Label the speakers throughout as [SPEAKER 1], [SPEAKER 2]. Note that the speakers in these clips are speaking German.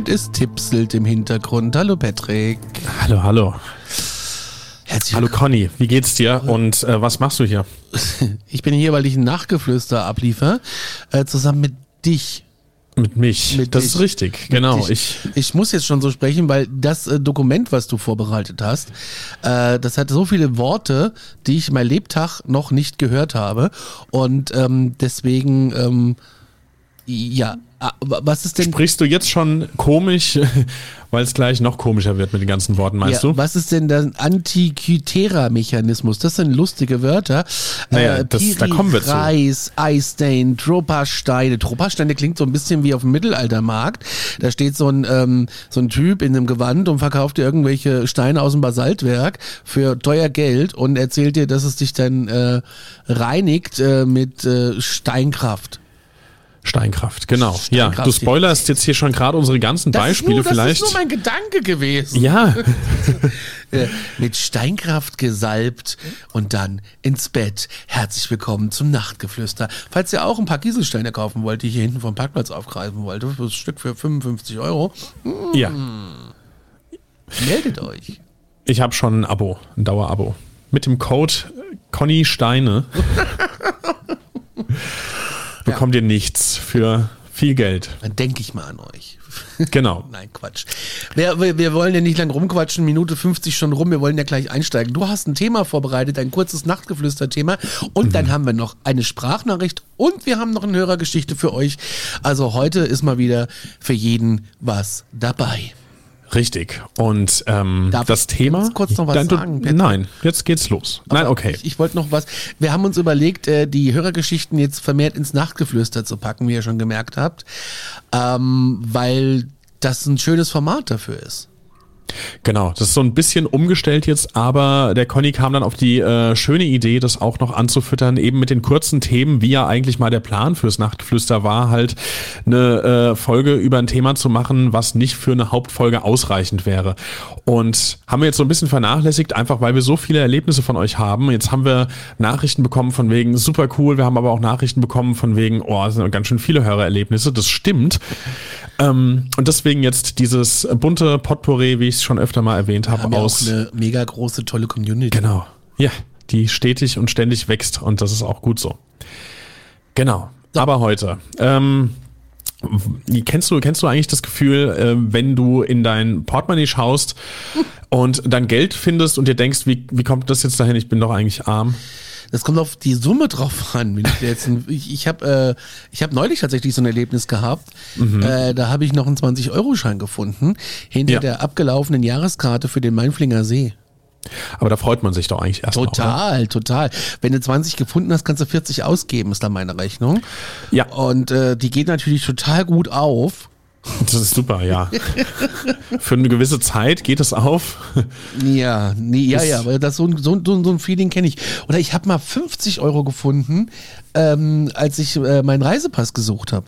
[SPEAKER 1] Und es tipselt im Hintergrund. Hallo Patrick.
[SPEAKER 2] Hallo, hallo.
[SPEAKER 1] Herzlich
[SPEAKER 2] Hallo Conny, wie geht's dir und äh, was machst du hier?
[SPEAKER 1] Ich bin hier, weil ich ein Nachgeflüster abliefer, äh, zusammen mit dich.
[SPEAKER 2] Mit mich.
[SPEAKER 1] Mit
[SPEAKER 2] das
[SPEAKER 1] dich.
[SPEAKER 2] ist richtig, genau. Ich,
[SPEAKER 1] ich muss jetzt schon so sprechen, weil das äh, Dokument, was du vorbereitet hast, äh, das hat so viele Worte, die ich mein Lebtag noch nicht gehört habe. Und ähm, deswegen, ähm, ja, was ist denn
[SPEAKER 2] sprichst du jetzt schon komisch, weil es gleich noch komischer wird mit den ganzen Worten, meinst
[SPEAKER 1] ja,
[SPEAKER 2] du?
[SPEAKER 1] Was ist denn der Antikythera-Mechanismus? Das sind lustige Wörter.
[SPEAKER 2] Naja, das- da kommen wir zu.
[SPEAKER 1] Reis, Eisstein, Troppersteine. Troppersteine klingt so ein bisschen wie auf dem Mittelaltermarkt. Da steht so ein, ähm, so ein Typ in einem Gewand und verkauft dir irgendwelche Steine aus dem Basaltwerk für teuer Geld und erzählt dir, dass es dich dann äh, reinigt äh, mit äh, Steinkraft.
[SPEAKER 2] Steinkraft, genau.
[SPEAKER 1] Steinkraft,
[SPEAKER 2] ja, du spoilerst jetzt hier schon gerade unsere ganzen
[SPEAKER 1] Das
[SPEAKER 2] Beispiele
[SPEAKER 1] nur,
[SPEAKER 2] vielleicht.
[SPEAKER 1] Das ist nur mein Gedanke gewesen.
[SPEAKER 2] ja,
[SPEAKER 1] Äh, mit Steinkraft gesalbt und dann ins Bett. Herzlich willkommen zum Nachtgeflüster. Falls ihr auch ein paar Kieselsteine kaufen wollt, die ich hier hinten vom Parkplatz aufgreifen wollte, für das Stück für 55 Euro,
[SPEAKER 2] ja.
[SPEAKER 1] meldet euch.
[SPEAKER 2] Ich habe schon ein Abo, ein Dauerabo. Mit dem Code Conny Steine bekommt ihr nichts für viel Geld.
[SPEAKER 1] Dann denke ich mal an euch.
[SPEAKER 2] Genau.
[SPEAKER 1] Nein, Quatsch. Wir, wir, wir wollen ja nicht lang rumquatschen, Minute 50 schon rum, wir wollen ja gleich einsteigen. Du hast ein Thema vorbereitet, ein kurzes Nachtgeflüster-Thema und dann haben wir noch eine Sprachnachricht und wir haben noch eine Hörergeschichte für euch. Also heute ist mal wieder für jeden was dabei.
[SPEAKER 2] Richtig. Und ähm,
[SPEAKER 1] Darf
[SPEAKER 2] das
[SPEAKER 1] ich
[SPEAKER 2] Thema.
[SPEAKER 1] kurz noch was
[SPEAKER 2] Nein, du,
[SPEAKER 1] sagen, Patrick?
[SPEAKER 2] Nein, jetzt geht's los. Nein, okay.
[SPEAKER 1] Ich, ich wollte noch was. Wir haben uns überlegt, äh, die Hörergeschichten jetzt vermehrt ins Nachtgeflüster zu packen, wie ihr schon gemerkt habt, ähm, weil das ein schönes Format dafür ist.
[SPEAKER 2] Genau, das ist so ein bisschen umgestellt jetzt, aber der Conny kam dann auf die äh, schöne Idee, das auch noch anzufüttern, eben mit den kurzen Themen, wie ja eigentlich mal der Plan fürs Nachtgeflüster war, halt eine äh, Folge über ein Thema zu machen, was nicht für eine Hauptfolge ausreichend wäre. Und haben wir jetzt so ein bisschen vernachlässigt, einfach weil wir so viele Erlebnisse von euch haben. Jetzt haben wir Nachrichten bekommen von wegen super cool, wir haben aber auch Nachrichten bekommen von wegen, oh, das sind ganz schön viele Hörererlebnisse, das stimmt. Ähm, und deswegen jetzt dieses bunte Potpourri, wie ich es schon öfter mal erwähnt habe,
[SPEAKER 1] ja auch
[SPEAKER 2] aus.
[SPEAKER 1] eine mega große, tolle Community.
[SPEAKER 2] Genau. Ja, die stetig und ständig wächst und das ist auch gut so. Genau. Aber heute. Ähm, kennst du, kennst du eigentlich das Gefühl, äh, wenn du in dein Portemonnaie schaust und dann Geld findest und dir denkst, wie, wie kommt das jetzt dahin? Ich bin doch eigentlich arm.
[SPEAKER 1] Das kommt auf die Summe drauf an. Wenn ich jetzt ein, ich ich habe äh, ich hab neulich tatsächlich so ein Erlebnis gehabt. Äh, da habe ich noch einen 20-Euro-Schein gefunden hinter
[SPEAKER 2] Ja.
[SPEAKER 1] der abgelaufenen Jahreskarte für den Mainflinger See.
[SPEAKER 2] Aber da freut man sich doch eigentlich erst Mal, oder?
[SPEAKER 1] Total, total. Wenn du 20 gefunden hast, kannst du 40 ausgeben, ist da meine Rechnung.
[SPEAKER 2] Ja.
[SPEAKER 1] Und äh, die geht natürlich total gut auf.
[SPEAKER 2] Das ist super, ja. Für eine gewisse Zeit geht es auf.
[SPEAKER 1] Ja, nee, ja, ja, aber das so, ein- so, so, so ein Feeling kenne ich. Oder ich habe mal 50 Euro gefunden, ähm, als ich äh, meinen Reisepass gesucht habe.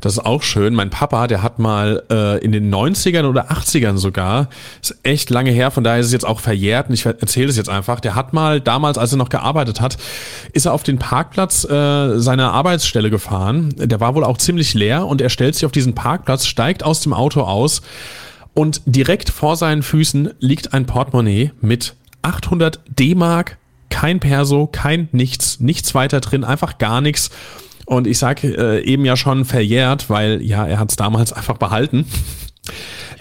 [SPEAKER 2] Das ist auch schön. Mein Papa, der hat mal äh, in den 90ern oder 80ern sogar, ist echt lange her, von daher ist es jetzt auch verjährt und ich erzähle es jetzt einfach, der hat mal damals, als er noch gearbeitet hat, ist er auf den Parkplatz äh, seiner Arbeitsstelle gefahren. Der war wohl auch ziemlich leer und er stellt sich auf diesen Parkplatz, steigt aus dem Auto aus und direkt vor seinen Füßen liegt ein Portemonnaie mit 800 D-Mark, kein Perso, kein nichts, nichts weiter drin, einfach gar nichts. Und ich sage äh, eben ja schon verjährt, weil ja, er hat es damals einfach behalten.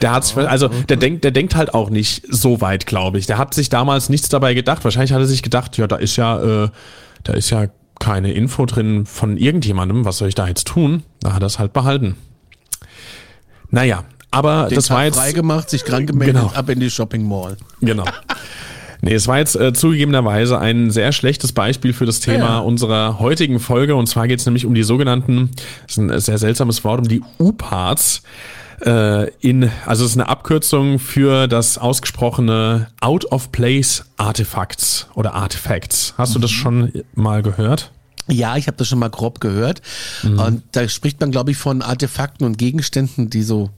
[SPEAKER 2] Der hat's, also der denkt, der denkt halt auch nicht so weit, glaube ich. Der hat sich damals nichts dabei gedacht. Wahrscheinlich hat er sich gedacht, ja, da ist ja, äh, da ist ja keine Info drin von irgendjemandem. Was soll ich da jetzt tun? Da hat er es halt behalten. Naja, aber
[SPEAKER 1] Den
[SPEAKER 2] das
[SPEAKER 1] Tag
[SPEAKER 2] war jetzt
[SPEAKER 1] freigemacht, sich krank gemeldet,
[SPEAKER 2] Genau.
[SPEAKER 1] ab in die Shopping Mall.
[SPEAKER 2] Genau. Nee, es war jetzt äh, zugegebenerweise ein sehr schlechtes Beispiel für das Thema
[SPEAKER 1] Ja.
[SPEAKER 2] unserer heutigen Folge. Und zwar geht es nämlich um die sogenannten, das ist ein sehr seltsames Wort, um die U-Parts. Äh, in, also es ist eine Abkürzung für das ausgesprochene Out-of-Place-Artefacts oder Artifacts. Hast du das schon mal gehört?
[SPEAKER 1] Ja, ich habe das schon mal grob gehört.
[SPEAKER 2] Mhm.
[SPEAKER 1] Und da spricht man, glaube ich, von Artefakten und Gegenständen, die so.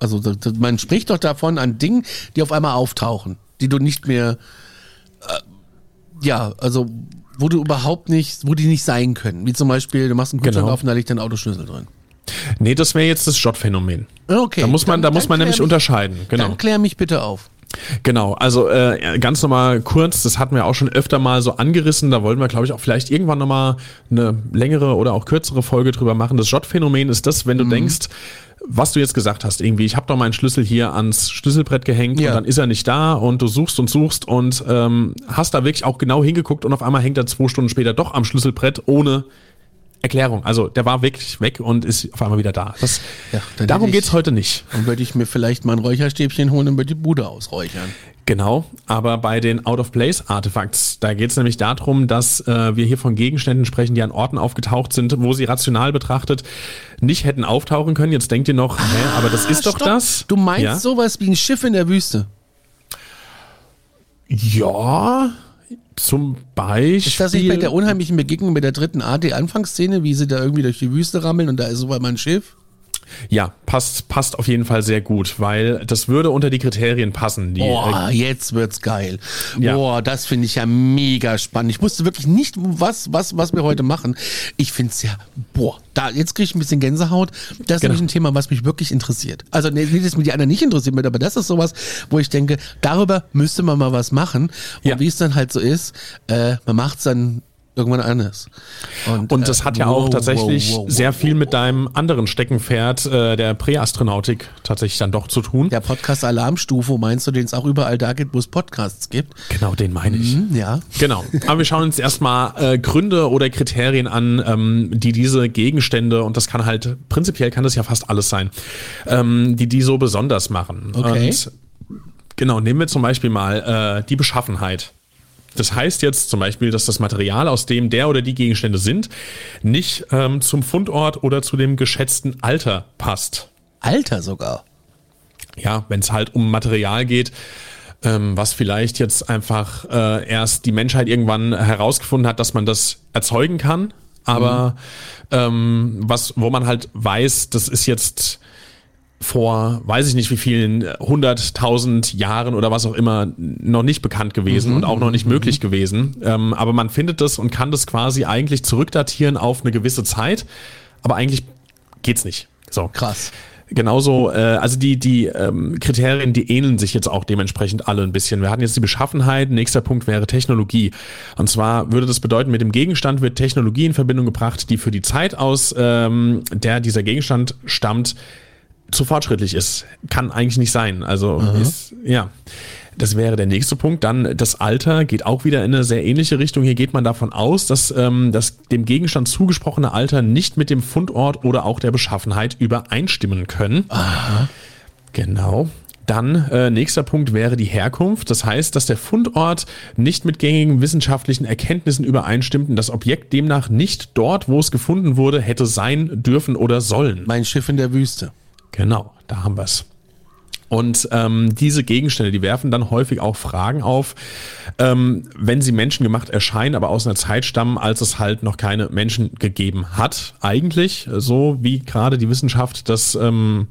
[SPEAKER 1] Also man spricht doch davon an Dingen, die auf einmal auftauchen, die du nicht mehr. Äh, ja, also wo du überhaupt nicht, wo die nicht sein können. Wie zum Beispiel, du machst einen Kühlschrank
[SPEAKER 2] Genau.
[SPEAKER 1] auf und da liegt ein Autoschlüssel drin.
[SPEAKER 2] Nee, das wäre jetzt das Jot-Phänomen.
[SPEAKER 1] Okay.
[SPEAKER 2] Da muss man, da
[SPEAKER 1] dann-
[SPEAKER 2] muss
[SPEAKER 1] dann
[SPEAKER 2] man nämlich
[SPEAKER 1] mich-
[SPEAKER 2] unterscheiden. Genau.
[SPEAKER 1] Dann klär mich bitte auf.
[SPEAKER 2] Genau, also äh, ganz nochmal kurz, das hatten wir auch schon öfter mal so angerissen, da wollten wir, glaube ich, auch vielleicht irgendwann nochmal eine längere oder auch kürzere Folge drüber machen. Das Jot-Phänomen ist das, wenn du denkst, was du jetzt gesagt hast, irgendwie, ich habe doch meinen Schlüssel hier ans Schlüsselbrett gehängt
[SPEAKER 1] Ja.
[SPEAKER 2] und dann ist er nicht da und du suchst und suchst und ähm, hast da wirklich auch genau hingeguckt und auf einmal hängt er zwei Stunden später doch am Schlüsselbrett ohne Erklärung. Also der war wirklich weg und ist auf einmal wieder da. Das,
[SPEAKER 1] Ja,
[SPEAKER 2] darum
[SPEAKER 1] ich-
[SPEAKER 2] geht's heute nicht.
[SPEAKER 1] Dann würde ich mir vielleicht mal ein Räucherstäbchen holen und würde die Bude ausräuchern.
[SPEAKER 2] Genau, aber bei den Out-of-Place-Artefacts, da geht es nämlich darum, dass äh, wir hier von Gegenständen sprechen, die an Orten aufgetaucht sind, wo sie rational betrachtet nicht hätten auftauchen können. Jetzt denkt ihr noch, hä, aber das ist doch
[SPEAKER 1] Stopp.
[SPEAKER 2] das.
[SPEAKER 1] Du meinst
[SPEAKER 2] ja?
[SPEAKER 1] sowas wie ein Schiff in der Wüste?
[SPEAKER 2] Ja, zum Beispiel.
[SPEAKER 1] Ist das nicht bei der unheimlichen Begegnung mit der dritten Art, die Anfangsszene, wie sie da irgendwie durch die Wüste rammeln und da ist so ein Schiff?
[SPEAKER 2] Ja, passt, passt auf jeden Fall sehr gut, weil das würde unter die Kriterien passen. Die,
[SPEAKER 1] Boah, jetzt wird's geil.
[SPEAKER 2] Ja.
[SPEAKER 1] Boah, das finde ich ja mega spannend. Ich wusste wirklich nicht, was, was, was wir heute machen. Ich finde es ja, boah, da, jetzt kriege ich ein bisschen Gänsehaut. Das ist
[SPEAKER 2] Genau.
[SPEAKER 1] nämlich ein Thema, was mich wirklich interessiert. Also, nee, nicht, dass mir die anderen nicht interessiert wird, aber das ist sowas, wo ich denke, darüber müsste man mal was machen. Und
[SPEAKER 2] Ja.
[SPEAKER 1] wie es dann halt so ist, äh, man macht's dann irgendwann anders.
[SPEAKER 2] Und das
[SPEAKER 1] äh,
[SPEAKER 2] hat ja
[SPEAKER 1] wow,
[SPEAKER 2] auch tatsächlich
[SPEAKER 1] wow, wow,
[SPEAKER 2] sehr viel mit deinem anderen Steckenpferd äh, der Präastronautik tatsächlich dann doch zu tun.
[SPEAKER 1] Der Podcast Alarmstufe, meinst du, den es auch überall da gibt, wo es Podcasts gibt?
[SPEAKER 2] Genau, den meine ich.
[SPEAKER 1] Hm, ja.
[SPEAKER 2] Genau. Aber wir schauen uns erstmal äh, Gründe oder Kriterien an, ähm, die diese Gegenstände, und das kann halt, prinzipiell kann das ja fast alles sein, ähm, die die so besonders machen.
[SPEAKER 1] Okay.
[SPEAKER 2] Und genau, nehmen wir zum Beispiel mal äh, die Beschaffenheit. Das heißt jetzt zum Beispiel, dass das Material, aus dem der oder die Gegenstände sind, nicht ähm, zum Fundort oder zu dem geschätzten Alter passt.
[SPEAKER 1] Alter sogar.
[SPEAKER 2] Ja, wenn es halt um Material geht, ähm, was vielleicht jetzt einfach äh, erst die Menschheit irgendwann herausgefunden hat, dass man das erzeugen kann, aber ähm, was, wo man halt weiß, das ist jetzt vor, weiß ich nicht wie vielen, hunderttausend Jahren oder was auch immer, noch nicht bekannt gewesen und auch noch nicht möglich gewesen. Ähm, aber man findet das und kann das quasi eigentlich zurückdatieren auf eine gewisse Zeit, aber eigentlich geht's nicht. So.
[SPEAKER 1] Krass.
[SPEAKER 2] Genauso, äh, also die, die ähm, Kriterien, die ähneln sich jetzt auch dementsprechend alle ein bisschen. Wir hatten jetzt die Beschaffenheit, nächster Punkt wäre Technologie. Und zwar würde das bedeuten, mit dem Gegenstand wird Technologie in Verbindung gebracht, die für die Zeit aus, ähm, der dieser Gegenstand stammt, zu fortschrittlich ist. Kann eigentlich nicht sein. Also ist, ja. Das wäre der nächste Punkt. Dann das Alter geht auch wieder in eine sehr ähnliche Richtung. Hier geht man davon aus, dass ähm, das dem Gegenstand zugesprochene Alter nicht mit dem Fundort oder auch der Beschaffenheit übereinstimmen können. Genau. Dann äh, nächster Punkt wäre die Herkunft. Das heißt, dass der Fundort nicht mit gängigen wissenschaftlichen Erkenntnissen übereinstimmt und das Objekt demnach nicht dort, wo es gefunden wurde, hätte sein dürfen oder sollen.
[SPEAKER 1] Mein Schiff in der Wüste.
[SPEAKER 2] Genau, da haben wir's. Und ähm, diese Gegenstände, die werfen dann häufig auch Fragen auf, ähm, wenn sie menschengemacht erscheinen, aber aus einer Zeit stammen, als es halt noch keine Menschen gegeben hat. Eigentlich, so wie gerade die Wissenschaft das ähm,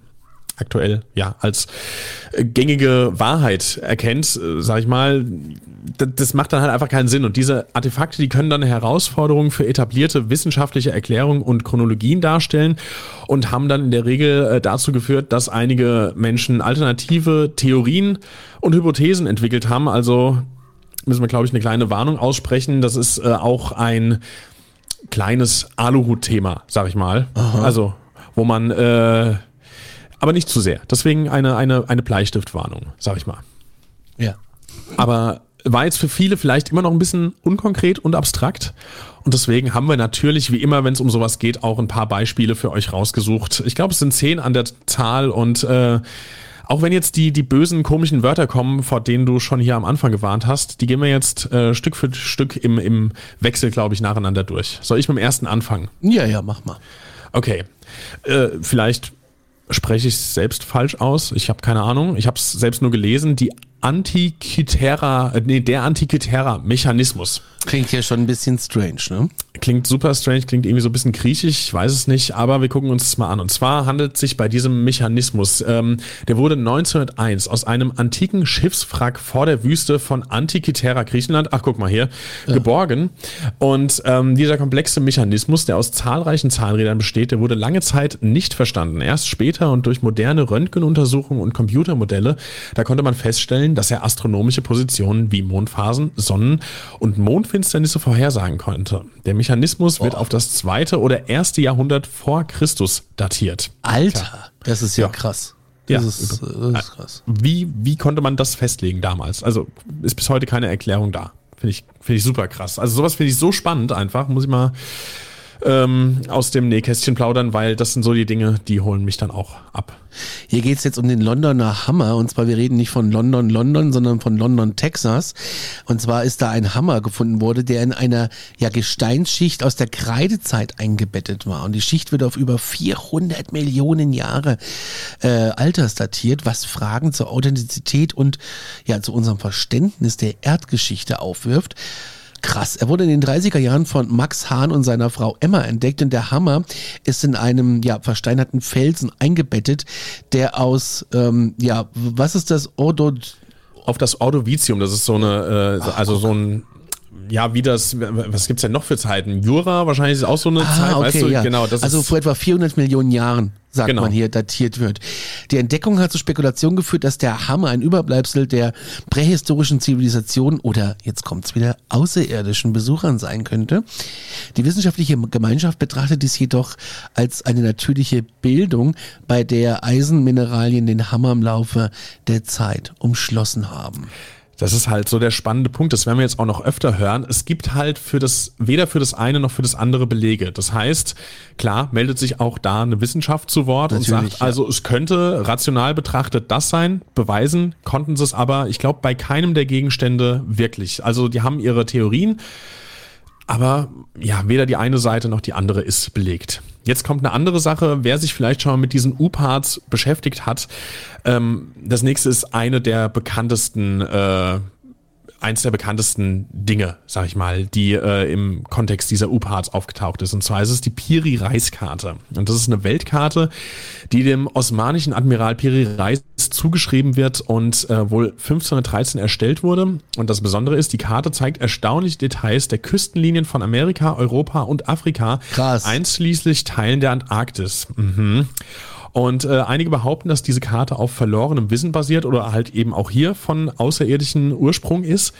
[SPEAKER 2] aktuell ja als äh, gängige Wahrheit erkennt, äh, sag ich mal, das macht dann halt einfach keinen Sinn. Und diese Artefakte, die können dann eine Herausforderung für etablierte wissenschaftliche Erklärungen und Chronologien darstellen und haben dann in der Regel äh, dazu geführt, dass einige Menschen alternative Theorien und Hypothesen entwickelt haben. Also müssen wir, glaube ich, eine kleine Warnung aussprechen. Das ist äh, auch ein kleines Aluhut-Thema, sag ich mal. Also, wo man äh, aber nicht zu sehr. Deswegen eine, eine, eine Bleistiftwarnung, sag ich mal.
[SPEAKER 1] Ja.
[SPEAKER 2] Aber war jetzt für viele vielleicht immer noch ein bisschen unkonkret und abstrakt. Und deswegen haben wir natürlich, wie immer, wenn es um sowas geht, auch ein paar Beispiele für euch rausgesucht. Ich glaube, es sind zehn an der Zahl und äh, auch wenn jetzt die, die bösen, komischen Wörter kommen, vor denen du schon hier am Anfang gewarnt hast, die gehen wir jetzt äh, Stück für Stück im, im Wechsel, glaube ich, nacheinander durch. Soll ich mit dem ersten anfangen?
[SPEAKER 1] Ja, ja, mach mal.
[SPEAKER 2] Okay. Äh, vielleicht spreche ich es selbst falsch aus. Ich habe keine Ahnung. Ich habe es selbst nur gelesen. Die Antikythera, äh, nee, der Antikythera-Mechanismus.
[SPEAKER 1] Klingt ja schon ein bisschen strange, ne?
[SPEAKER 2] Klingt super strange, klingt irgendwie so ein bisschen griechisch, ich weiß es nicht, aber wir gucken uns das mal an. Und zwar handelt es sich bei diesem Mechanismus, ähm, der wurde 1901 aus einem antiken Schiffswrack vor der Wüste von Antikythera, Griechenland, ach guck mal hier, ja. geborgen. Und ähm, dieser komplexe Mechanismus, der aus zahlreichen Zahnrädern besteht, der wurde lange Zeit nicht verstanden. Erst später und durch moderne Röntgenuntersuchungen und Computermodelle, da konnte man feststellen, dass er astronomische Positionen wie Mondphasen, Sonnen- und Mondfinsternisse vorhersagen konnte. Der Mechanismus wird oh. auf das zweite oder erste Jahrhundert vor Christus datiert.
[SPEAKER 1] Alter, Klar. das ist ja, ja. krass.
[SPEAKER 2] Das, ja, ist, das ist krass. Wie, wie konnte man das festlegen damals? Also ist bis heute keine Erklärung da. Finde ich, finde ich super krass. Also sowas finde ich so spannend einfach. Muss ich mal ähm, aus dem Nähkästchen plaudern, weil das sind so die Dinge, die holen mich dann auch ab.
[SPEAKER 1] Hier geht's jetzt um den Londoner Hammer und zwar wir reden nicht von London, London, sondern von London, Texas. Und zwar ist da ein Hammer gefunden wurde, der in einer ja, Gesteinsschicht aus der Kreidezeit eingebettet war. Und die Schicht wird auf über 400 Millionen Jahre äh, alters datiert, was Fragen zur Authentizität und ja zu unserem Verständnis der Erdgeschichte aufwirft krass. Er wurde in den 30er Jahren von Max Hahn und seiner Frau Emma entdeckt und der Hammer ist in einem ja, versteinerten Felsen eingebettet, der aus, ähm, ja, was ist das? Ordo
[SPEAKER 2] auf das Ordovizium, das ist so eine, äh, also so ein ja, wie das, was gibt's denn noch für Zeiten? Jura wahrscheinlich ist auch so eine ah, Zeit, okay, weißt du,
[SPEAKER 1] ja. genau. Das also vor etwa 400 Millionen Jahren, sagt genau. man hier, datiert wird. Die Entdeckung hat zur Spekulation geführt, dass der Hammer ein Überbleibsel der prähistorischen Zivilisation oder, jetzt kommt's wieder, außerirdischen Besuchern sein könnte. Die wissenschaftliche Gemeinschaft betrachtet dies jedoch als eine natürliche Bildung, bei der Eisenmineralien den Hammer im Laufe der Zeit umschlossen haben.
[SPEAKER 2] Das ist halt so der spannende Punkt. Das werden wir jetzt auch noch öfter hören. Es gibt halt für das, weder für das eine noch für das andere Belege. Das heißt, klar, meldet sich auch da eine Wissenschaft zu Wort Natürlich, und sagt, ja. also es könnte rational betrachtet das sein. Beweisen konnten sie es aber, ich glaube, bei keinem der Gegenstände wirklich. Also die haben ihre Theorien. Aber ja, weder die eine Seite noch die andere ist belegt. Jetzt kommt eine andere Sache, wer sich vielleicht schon mal mit diesen U-Parts beschäftigt hat. Ähm, das nächste ist eine der bekanntesten äh, eins der bekanntesten Dinge, sag ich mal, die äh, im Kontext dieser U-Parts aufgetaucht ist. Und zwar ist es die Piri-Reis-Karte. Und das ist eine Weltkarte, die dem osmanischen Admiral Piri Reis zugeschrieben wird und äh, wohl 1513 erstellt wurde. Und das Besondere ist, die Karte zeigt erstaunliche Details der Küstenlinien von Amerika, Europa und Afrika,
[SPEAKER 1] Krass.
[SPEAKER 2] einschließlich Teilen der Antarktis. Mhm. Und äh, einige behaupten, dass diese Karte auf verlorenem Wissen basiert oder halt eben auch hier von außerirdischen Ursprung ist.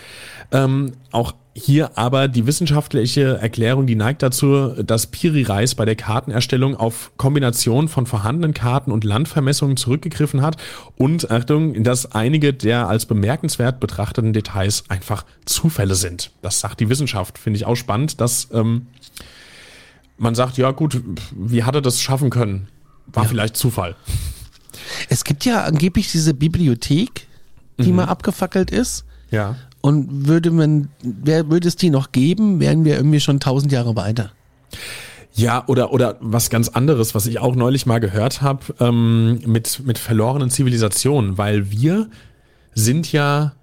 [SPEAKER 2] Ähm, auch hier aber die wissenschaftliche Erklärung, die neigt dazu, dass Piri Reis bei der Kartenerstellung auf Kombination von vorhandenen Karten und Landvermessungen zurückgegriffen hat und Achtung, dass einige der als bemerkenswert betrachteten Details einfach Zufälle sind. Das sagt die Wissenschaft, finde ich auch spannend, dass ähm, man sagt, ja gut, wie hat er das schaffen können? War ja. vielleicht Zufall.
[SPEAKER 1] Es gibt ja angeblich diese Bibliothek, die mhm. mal abgefackelt ist.
[SPEAKER 2] Ja.
[SPEAKER 1] Und würde man, wer würde es die noch geben, wären wir irgendwie schon tausend Jahre weiter.
[SPEAKER 2] Ja, oder, oder was ganz anderes, was ich auch neulich mal gehört habe, ähm, mit, mit verlorenen Zivilisationen, weil wir sind ja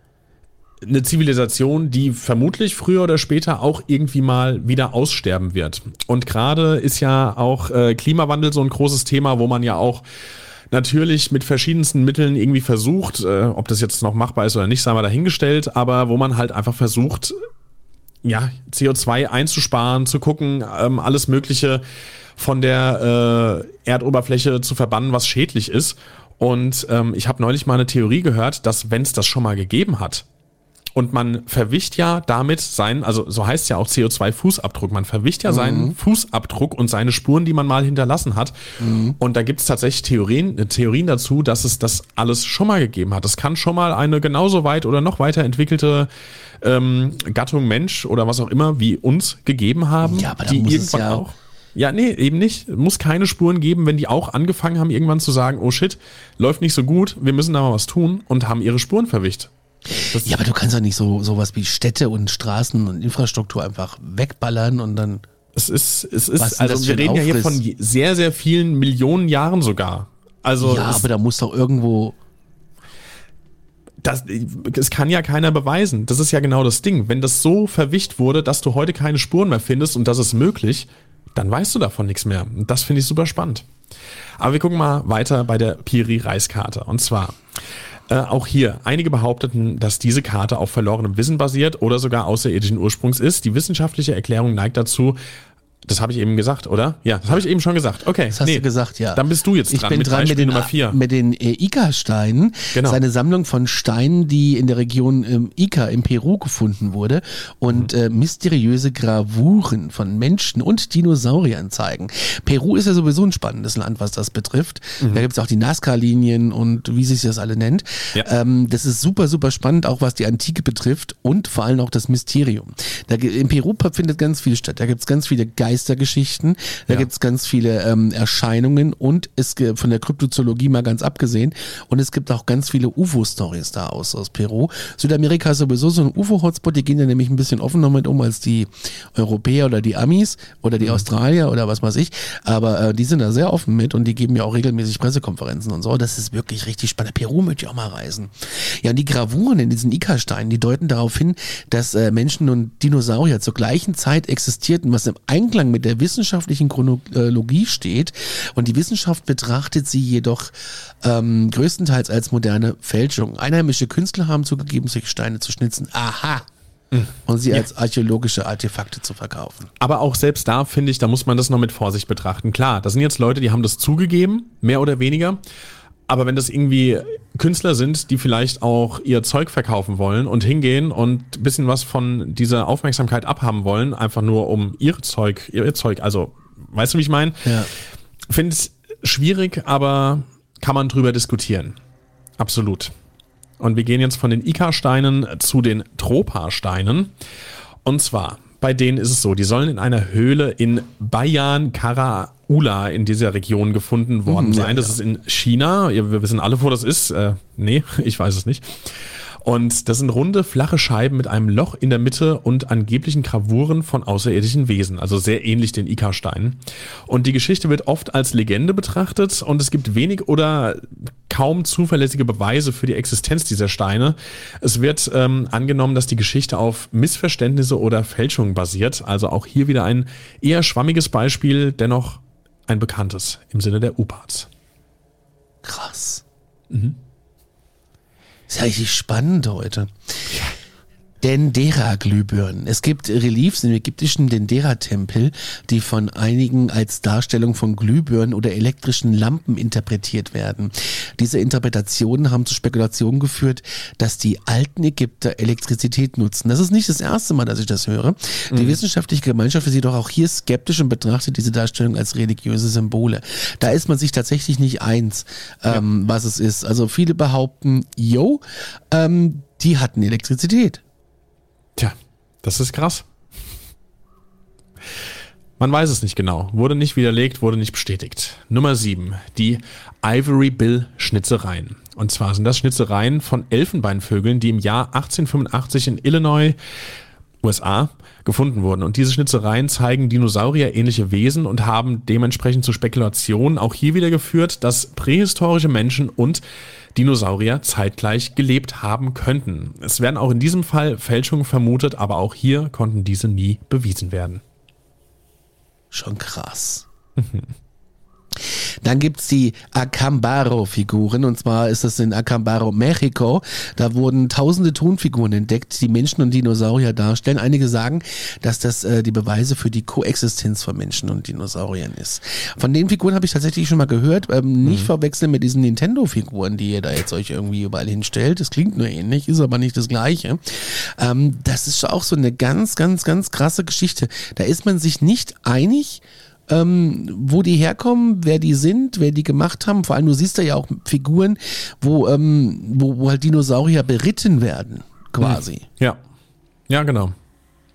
[SPEAKER 2] eine Zivilisation, die vermutlich früher oder später auch irgendwie mal wieder aussterben wird. Und gerade ist ja auch äh, Klimawandel so ein großes Thema, wo man ja auch natürlich mit verschiedensten Mitteln irgendwie versucht, äh, ob das jetzt noch machbar ist oder nicht, sei mal dahingestellt, aber wo man halt einfach versucht, ja, CO2 einzusparen, zu gucken, ähm, alles Mögliche von der äh, Erdoberfläche zu verbannen, was schädlich ist. Und ähm, ich habe neulich mal eine Theorie gehört, dass wenn es das schon mal gegeben hat, Und man verwischt ja damit seinen, also so heißt ja auch CO2-Fußabdruck, man verwischt ja mhm. seinen Fußabdruck und seine Spuren, die man mal hinterlassen hat. Mhm. Und da gibt es tatsächlich Theorien, Theorien dazu, dass es das alles schon mal gegeben hat. Es kann schon mal eine genauso weit oder noch weiter entwickelte ähm, Gattung Mensch oder was auch immer wie uns gegeben haben,
[SPEAKER 1] ja, aber die irgendwann
[SPEAKER 2] ja auch ja, nee, eben nicht. Muss keine Spuren geben, wenn die auch angefangen haben, irgendwann zu sagen, oh shit, läuft nicht so gut, wir müssen da mal was tun und haben ihre Spuren verwischt.
[SPEAKER 1] Das ja, aber du kannst doch nicht so sowas wie Städte und Straßen und Infrastruktur einfach wegballern und dann.
[SPEAKER 2] Es ist, es ist, also wir reden ja hier von sehr, sehr vielen Millionen Jahren sogar. Also
[SPEAKER 1] ja, aber da muss doch irgendwo.
[SPEAKER 2] Das, das kann ja keiner beweisen. Das ist ja genau das Ding. Wenn das so verwischt wurde, dass du heute keine Spuren mehr findest und das ist möglich, dann weißt du davon nichts mehr. Und das finde ich super spannend. Aber wir gucken mal weiter bei der Piri-Reiskarte. Und zwar äh, auch hier, einige behaupteten, dass diese Karte auf verlorenem Wissen basiert oder sogar außerirdischen Ursprungs ist. Die wissenschaftliche Erklärung neigt dazu, das habe ich eben gesagt, oder? Ja, das habe ich eben schon gesagt. Okay.
[SPEAKER 1] Das hast nee, du gesagt, ja.
[SPEAKER 2] Dann bist du jetzt
[SPEAKER 1] dran. Ich bin mit dran mit den,
[SPEAKER 2] Nummer vier.
[SPEAKER 1] mit den äh, Ica-Steinen. Genau. Seine Sammlung von Steinen, die in der Region ähm, Ica im Peru gefunden wurde und mhm. äh, mysteriöse Gravuren von Menschen und Dinosauriern zeigen. Peru ist ja sowieso ein spannendes Land, was das betrifft. Mhm. Da gibt es auch die Nazca-Linien und wie sich das alle nennt. Ja. Ähm, das ist super, super spannend, auch was die Antike betrifft und vor allem auch das Mysterium. Da, in Peru findet ganz viel statt. Da gibt es ganz viele Geister Geistergeschichten. Da ja. gibt es ganz viele ähm, Erscheinungen und es gibt von der Kryptozoologie mal ganz abgesehen. Und es gibt auch ganz viele UFO-Stories da aus, aus Peru. Südamerika ist sowieso so ein UFO-Hotspot, die gehen ja nämlich ein bisschen offener mit um als die Europäer oder die Amis oder die mhm. Australier oder was weiß ich. Aber äh, die sind da sehr offen mit und die geben ja auch regelmäßig Pressekonferenzen und so. Das ist wirklich richtig spannend. Peru möchte ich auch mal reisen. Ja, und die Gravuren in diesen Ika-Steinen, die deuten darauf hin, dass äh, Menschen und Dinosaurier zur gleichen Zeit existierten, was im Einklang Einklang mit der wissenschaftlichen Chronologie steht. Und die Wissenschaft betrachtet sie jedoch ähm, größtenteils als moderne Fälschung. Einheimische Künstler haben zugegeben, sich Steine zu schnitzen. Aha, hm. und sie ja. als archäologische Artefakte zu verkaufen.
[SPEAKER 2] Aber auch selbst da finde ich, da muss man das noch mit Vorsicht betrachten. Klar, das sind jetzt Leute, die haben das zugegeben, mehr oder weniger. Aber wenn das irgendwie Künstler sind, die vielleicht auch ihr Zeug verkaufen wollen und hingehen und ein bisschen was von dieser Aufmerksamkeit abhaben wollen, einfach nur um ihr Zeug, ihr Zeug, also, weißt du, wie ich meine?
[SPEAKER 1] Ja.
[SPEAKER 2] Finde es schwierig, aber kann man drüber diskutieren. Absolut. Und wir gehen jetzt von den Ika-Steinen zu den Tropa-Steinen. Und zwar, bei denen ist es so, die sollen in einer Höhle in Bayan Kara Ula in dieser Region gefunden worden mhm, sein. Ja, das ja. ist in China. Wir wissen alle, wo das ist. Äh, nee, ich weiß es nicht. Und das sind runde, flache Scheiben mit einem Loch in der Mitte und angeblichen Gravuren von außerirdischen Wesen, also sehr ähnlich den Ika-Steinen. Und die Geschichte wird oft als Legende betrachtet und es gibt wenig oder kaum zuverlässige Beweise für die Existenz dieser Steine. Es wird ähm, angenommen, dass die Geschichte auf Missverständnisse oder Fälschungen basiert. Also auch hier wieder ein eher schwammiges Beispiel, dennoch ein bekanntes im Sinne der UPAs.
[SPEAKER 1] Krass. Mhm. Ist ja richtig spannend heute. Ja. Dendera-Glühbirnen. Es gibt Reliefs im ägyptischen Dendera-Tempel, die von einigen als Darstellung von Glühbirnen oder elektrischen Lampen interpretiert werden. Diese Interpretationen haben zu Spekulationen geführt, dass die alten Ägypter Elektrizität nutzen. Das ist nicht das erste Mal, dass ich das höre. Die mhm. wissenschaftliche Gemeinschaft ist jedoch auch hier skeptisch und betrachtet diese Darstellung als religiöse Symbole. Da ist man sich tatsächlich nicht eins, ähm, ja. was es ist. Also viele behaupten, yo, ähm, die hatten Elektrizität.
[SPEAKER 2] Tja, das ist krass. Man weiß es nicht genau. Wurde nicht widerlegt, wurde nicht bestätigt. Nummer 7. Die Ivory Bill Schnitzereien. Und zwar sind das Schnitzereien von Elfenbeinvögeln, die im Jahr 1885 in Illinois, USA, gefunden wurden. Und diese Schnitzereien zeigen Dinosaurier-ähnliche Wesen und haben dementsprechend zu Spekulationen auch hier wieder geführt, dass prähistorische Menschen und Dinosaurier zeitgleich gelebt haben könnten. Es werden auch in diesem Fall Fälschungen vermutet, aber auch hier konnten diese nie bewiesen werden.
[SPEAKER 1] Schon krass. Dann gibt's die Acambaro-Figuren und zwar ist das in Acambaro, Mexiko. Da wurden tausende Tonfiguren entdeckt, die Menschen und Dinosaurier darstellen. Einige sagen, dass das äh, die Beweise für die Koexistenz von Menschen und Dinosauriern ist. Von den Figuren habe ich tatsächlich schon mal gehört. Ähm, nicht mhm. verwechseln mit diesen Nintendo-Figuren, die ihr da jetzt euch irgendwie überall hinstellt. Das klingt nur ähnlich, ist aber nicht das gleiche. Ähm, das ist auch so eine ganz, ganz, ganz krasse Geschichte. Da ist man sich nicht einig, ähm, wo die herkommen, wer die sind, wer die gemacht haben. Vor allem, du siehst da ja auch Figuren, wo, ähm, wo, wo halt Dinosaurier beritten werden, quasi.
[SPEAKER 2] Ja. Ja, genau.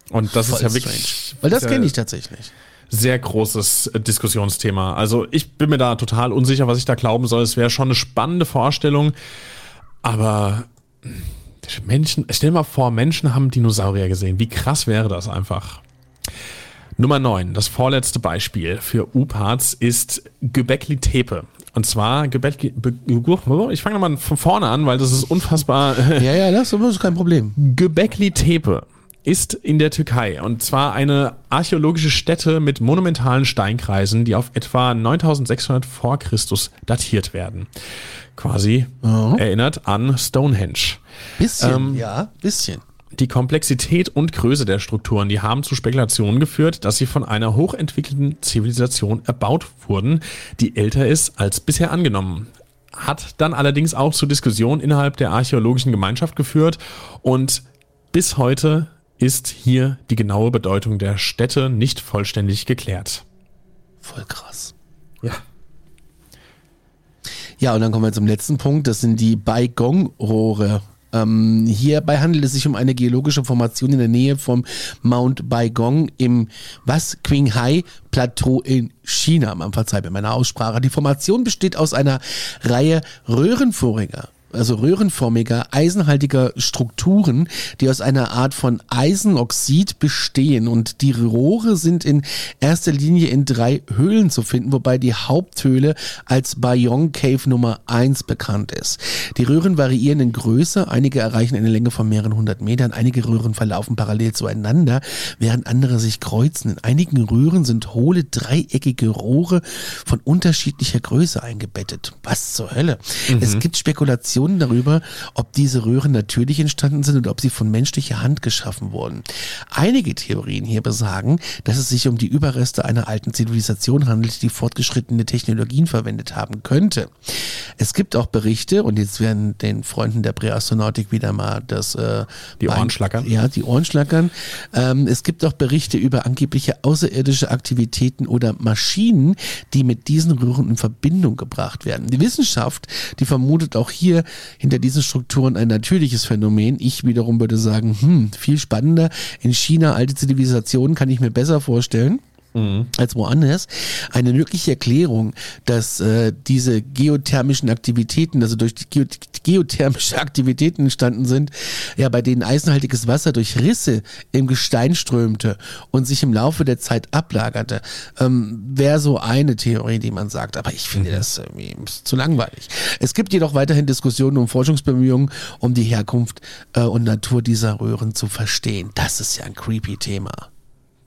[SPEAKER 2] Und das Voll ist ja wirklich.
[SPEAKER 1] Strange. Weil das kenne ich tatsächlich.
[SPEAKER 2] Sehr großes äh, Diskussionsthema. Also ich bin mir da total unsicher, was ich da glauben soll. Es wäre schon eine spannende Vorstellung, aber Menschen, stell dir mal vor, Menschen haben Dinosaurier gesehen. Wie krass wäre das einfach? Nummer 9, das vorletzte Beispiel für U-Parts ist Göbekli Tepe. Und zwar Göbekli, ich fange mal von vorne an, weil das ist unfassbar.
[SPEAKER 1] Ja, ja, das ist kein Problem.
[SPEAKER 2] Göbekli Tepe ist in der Türkei und zwar eine archäologische Stätte mit monumentalen Steinkreisen, die auf etwa 9600 vor Christus datiert werden. Quasi oh. erinnert an Stonehenge.
[SPEAKER 1] Bisschen, ähm, ja, bisschen.
[SPEAKER 2] Die Komplexität und Größe der Strukturen, die haben zu Spekulationen geführt, dass sie von einer hochentwickelten Zivilisation erbaut wurden, die älter ist als bisher angenommen hat dann allerdings auch zu Diskussionen innerhalb der archäologischen Gemeinschaft geführt und bis heute ist hier die genaue Bedeutung der Städte nicht vollständig geklärt.
[SPEAKER 1] Voll krass.
[SPEAKER 2] Ja.
[SPEAKER 1] Ja, und dann kommen wir zum letzten Punkt. Das sind die Baigong-Rohre. Ähm, hierbei handelt es sich um eine geologische Formation in der Nähe vom Mount Baigong im was Qinghai Plateau in China. Man verzeiht mir meine Aussprache. Die Formation besteht aus einer Reihe röhrenförmiger also röhrenförmiger, eisenhaltiger Strukturen, die aus einer Art von Eisenoxid bestehen. Und die Rohre sind in erster Linie in drei Höhlen zu finden, wobei die Haupthöhle als Bayong Cave Nummer 1 bekannt ist. Die Röhren variieren in Größe, einige erreichen eine Länge von mehreren hundert Metern, einige Röhren verlaufen parallel zueinander, während andere sich kreuzen. In einigen Röhren sind hohle, dreieckige Rohre von unterschiedlicher Größe eingebettet. Was zur Hölle? Mhm. Es gibt Spekulationen, Diskussionen darüber, ob diese Röhren natürlich entstanden sind oder ob sie von menschlicher Hand geschaffen wurden. Einige Theorien hier besagen, dass es sich um die Überreste einer alten Zivilisation handelt, die fortgeschrittene Technologien verwendet haben könnte. Es gibt auch Berichte, und jetzt werden den Freunden der Präastronautik wieder mal das
[SPEAKER 2] äh, die Ohren schlackern.
[SPEAKER 1] Ja, die Ohren schlackern. Ähm, es gibt auch Berichte über angebliche außerirdische Aktivitäten oder Maschinen, die mit diesen Röhren in Verbindung gebracht werden. Die Wissenschaft, die vermutet auch hier hinter diesen Strukturen ein natürliches Phänomen. Ich wiederum würde sagen, hm, viel spannender. In China alte Zivilisationen kann ich mir besser vorstellen mhm. als woanders. Eine mögliche Erklärung, dass äh, diese geothermischen Aktivitäten, also durch die Geo geothermische Aktivitäten entstanden sind, ja, bei denen eisenhaltiges Wasser durch Risse im Gestein strömte und sich im Laufe der Zeit ablagerte, ähm, wäre so eine Theorie, die man sagt. Aber ich finde mhm. das irgendwie zu langweilig. Es gibt jedoch weiterhin Diskussionen und Forschungsbemühungen, um die Herkunft äh, und Natur dieser Röhren zu verstehen. Das ist ja ein creepy Thema.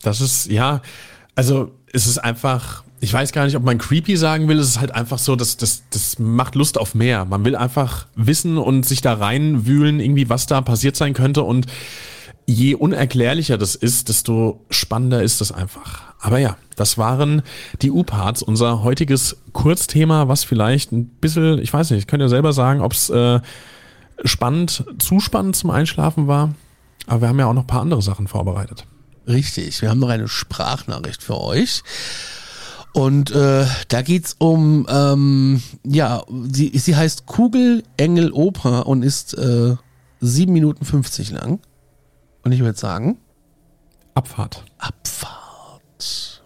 [SPEAKER 2] Das ist, ja, also es ist einfach, ich weiß gar nicht, ob man creepy sagen will, es ist halt einfach so, dass das, das macht Lust auf mehr. Man will einfach wissen und sich da reinwühlen, irgendwie, was da passiert sein könnte. Und je unerklärlicher das ist, desto spannender ist das einfach. Aber ja, das waren die U-Parts, unser heutiges Kurzthema, was vielleicht ein bisschen, ich weiß nicht, ich könnte ja selber sagen, ob es äh, spannend, zu spannend zum Einschlafen war. Aber wir haben ja auch noch ein paar andere Sachen vorbereitet.
[SPEAKER 1] Richtig, wir haben noch eine Sprachnachricht für euch. Und äh, da geht's um, ähm, ja, sie, sie heißt Kugel Engel Oper und ist äh, 7 Minuten 50 lang. Und ich würde sagen,
[SPEAKER 2] Abfahrt.
[SPEAKER 1] Abfahrt.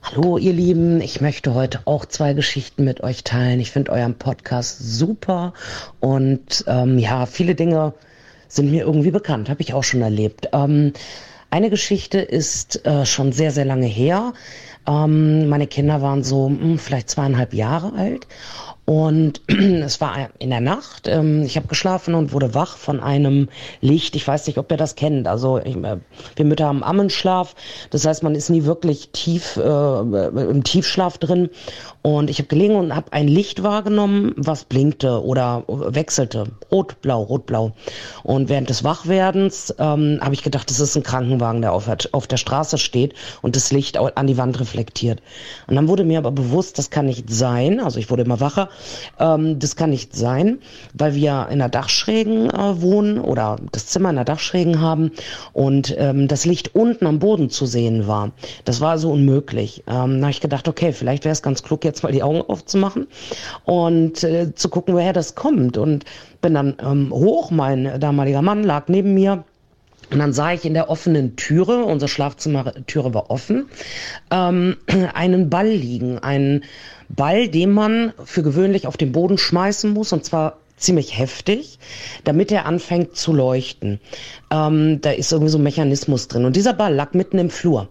[SPEAKER 3] Hallo ihr Lieben, ich möchte heute auch zwei Geschichten mit euch teilen. Ich finde euren Podcast super und ähm, ja, viele Dinge sind mir irgendwie bekannt, habe ich auch schon erlebt. Ähm, eine Geschichte ist äh, schon sehr, sehr lange her. Ähm, meine Kinder waren so mh, hm, vielleicht zweieinhalb Jahre alt. Und es war in der Nacht. Ähm, ich habe geschlafen und wurde wach von einem Licht. Ich weiß nicht, ob ihr das kennt. Also ich, äh, wir Mütter haben Ammenschlaf. Das heißt, man ist nie wirklich tief äh, im Tiefschlaf drin. Und ich habe gelegen und habe ein Licht wahrgenommen, was blinkte oder wechselte. Rot-blau, rot-blau. Und während des Wachwerdens ähm, habe ich gedacht, das ist ein Krankenwagen, der auf, auf der Straße steht und das Licht an die Wand reflektiert. Und dann wurde mir aber bewusst, das kann nicht sein. Also ich wurde immer wacher. Ähm, das kann nicht sein, weil wir in der Dachschrägen äh, wohnen oder das Zimmer in der Dachschrägen haben und ähm, das Licht unten am Boden zu sehen war. Das war also unmöglich. Ähm, da habe ich gedacht, okay, vielleicht wäre es ganz klug, jetzt mal die Augen aufzumachen und äh, zu gucken, woher das kommt. Und bin dann ähm, hoch, mein damaliger Mann lag neben mir. Und dann sah ich in der offenen Türe, unsere Schlafzimmertüre war offen, ähm, einen Ball liegen. Einen Ball, den man für gewöhnlich auf den Boden schmeißen muss, und zwar ziemlich heftig, damit er anfängt zu leuchten. Ähm, da ist irgendwie so ein Mechanismus drin. Und dieser Ball lag mitten im Flur.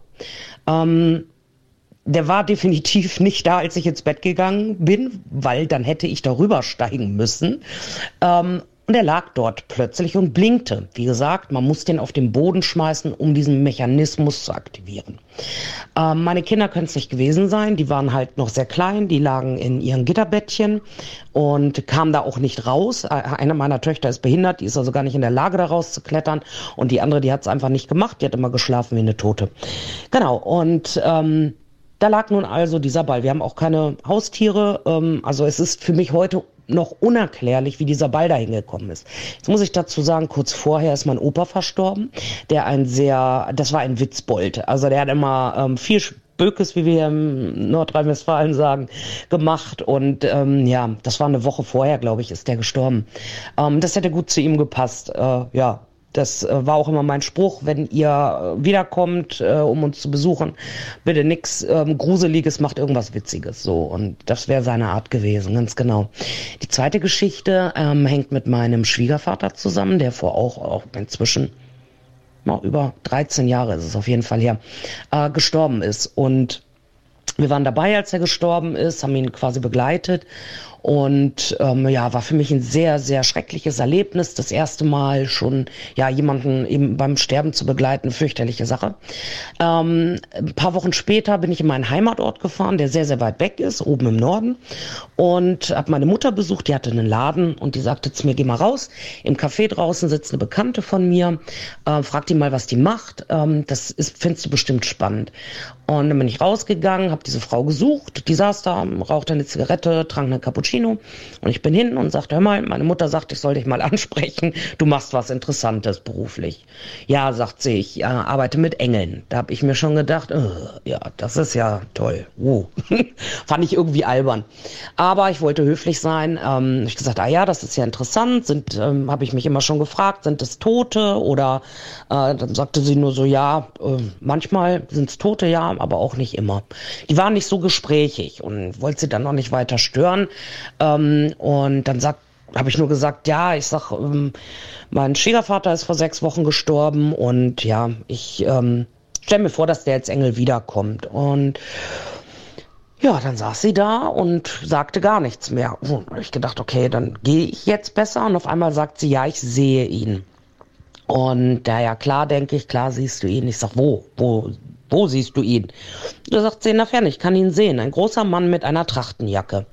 [SPEAKER 3] Ähm, der war definitiv nicht da, als ich ins Bett gegangen bin, weil dann hätte ich darüber steigen müssen. Ähm, und er lag dort plötzlich und blinkte. Wie gesagt, man muss den auf den Boden schmeißen, um diesen Mechanismus zu aktivieren. Ähm, meine Kinder können es nicht gewesen sein. Die waren halt noch sehr klein. Die lagen in ihren Gitterbettchen und kamen da auch nicht raus. Äh, eine meiner Töchter ist behindert. Die ist also gar nicht in der Lage, da rauszuklettern. Und die andere, die hat es einfach nicht gemacht. Die hat immer geschlafen wie eine Tote. Genau. Und ähm, da lag nun also dieser Ball. Wir haben auch keine Haustiere. Ähm, also es ist für mich heute noch unerklärlich, wie dieser Ball da hingekommen ist. Jetzt muss ich dazu sagen, kurz vorher ist mein Opa verstorben, der ein sehr, das war ein Witzbold. Also der hat immer ähm, viel Bökes, wie wir im Nordrhein-Westfalen sagen, gemacht. Und ähm, ja, das war eine Woche vorher, glaube ich, ist der gestorben. Ähm, das hätte gut zu ihm gepasst. Äh, ja, das äh, war auch immer mein Spruch, wenn ihr äh, wiederkommt, äh, um uns zu besuchen, bitte nix ähm, Gruseliges, macht irgendwas Witziges. So. Und das wäre seine Art gewesen, ganz genau. Die zweite Geschichte ähm, hängt mit meinem Schwiegervater zusammen, der vor auch, auch inzwischen no, über 13 Jahre ist es auf jeden Fall her, äh, gestorben ist. Und wir waren dabei, als er gestorben ist, haben ihn quasi begleitet und ähm, ja, war für mich ein sehr, sehr schreckliches Erlebnis. Das erste Mal schon, ja, jemanden eben beim Sterben zu begleiten, fürchterliche Sache. Ähm, ein paar Wochen später bin ich in meinen Heimatort gefahren, der sehr, sehr weit weg ist, oben im Norden. Und habe meine Mutter besucht, die hatte einen Laden und die sagte zu mir, geh mal raus. Im Café draußen sitzt eine Bekannte von mir, äh, frag die mal, was die macht. Ähm, das ist, findest du bestimmt spannend. Und dann bin ich rausgegangen, habe diese Frau gesucht, die saß da, rauchte eine Zigarette, trank eine Cappuccino und ich bin hin und sagte, hör mal, meine Mutter sagt, ich soll dich mal ansprechen, du machst was Interessantes beruflich. Ja, sagt sie, ich äh, arbeite mit Engeln. Da habe ich mir schon gedacht, äh, ja, das ist ja toll. Uh. Fand ich irgendwie albern. Aber ich wollte höflich sein. Ähm, ich gesagt, ah ja, das ist ja interessant. Sind, ähm, habe ich mich immer schon gefragt, sind es Tote oder äh, dann sagte sie nur so, ja, äh, manchmal sind es Tote, ja, aber auch nicht immer. Die waren nicht so gesprächig und wollte sie dann noch nicht weiter stören. Ähm, und dann sagt habe ich nur gesagt, ja, ich sag, ähm, mein Schwiegervater ist vor sechs Wochen gestorben und ja, ich ähm, stelle mir vor, dass der jetzt Engel wiederkommt. Und ja, dann saß sie da und sagte gar nichts mehr. Und ich gedacht, okay, dann gehe ich jetzt besser. Und auf einmal sagt sie, ja, ich sehe ihn. Und ja, ja, klar, denke ich, klar siehst du ihn. Ich sag, wo? Wo wo siehst du ihn? Da sagt sie in der Ferne, ich kann ihn sehen. Ein großer Mann mit einer Trachtenjacke.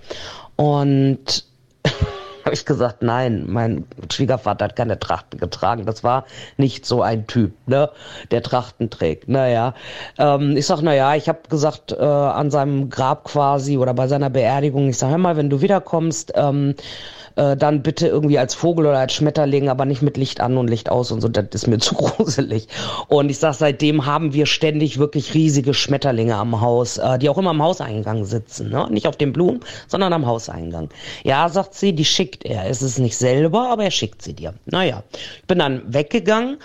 [SPEAKER 3] Und habe ich gesagt, nein, mein Schwiegervater hat keine Trachten getragen. Das war nicht so ein Typ, ne, der Trachten trägt. Naja, ähm, ich sag, naja, ich habe gesagt, äh, an seinem Grab quasi oder bei seiner Beerdigung, ich sag, hör mal, wenn du wiederkommst, ähm, äh, dann bitte irgendwie als Vogel oder als Schmetterling, aber nicht mit Licht an und Licht aus und so, das ist mir zu gruselig. Und ich sag, seitdem haben wir ständig wirklich riesige Schmetterlinge am Haus, äh, die auch immer am Hauseingang sitzen, ne? Nicht auf den Blumen, sondern am Hauseingang. Ja, sagt sie, die schickt er. Es ist nicht selber, aber er schickt sie dir. Naja, ich bin dann weggegangen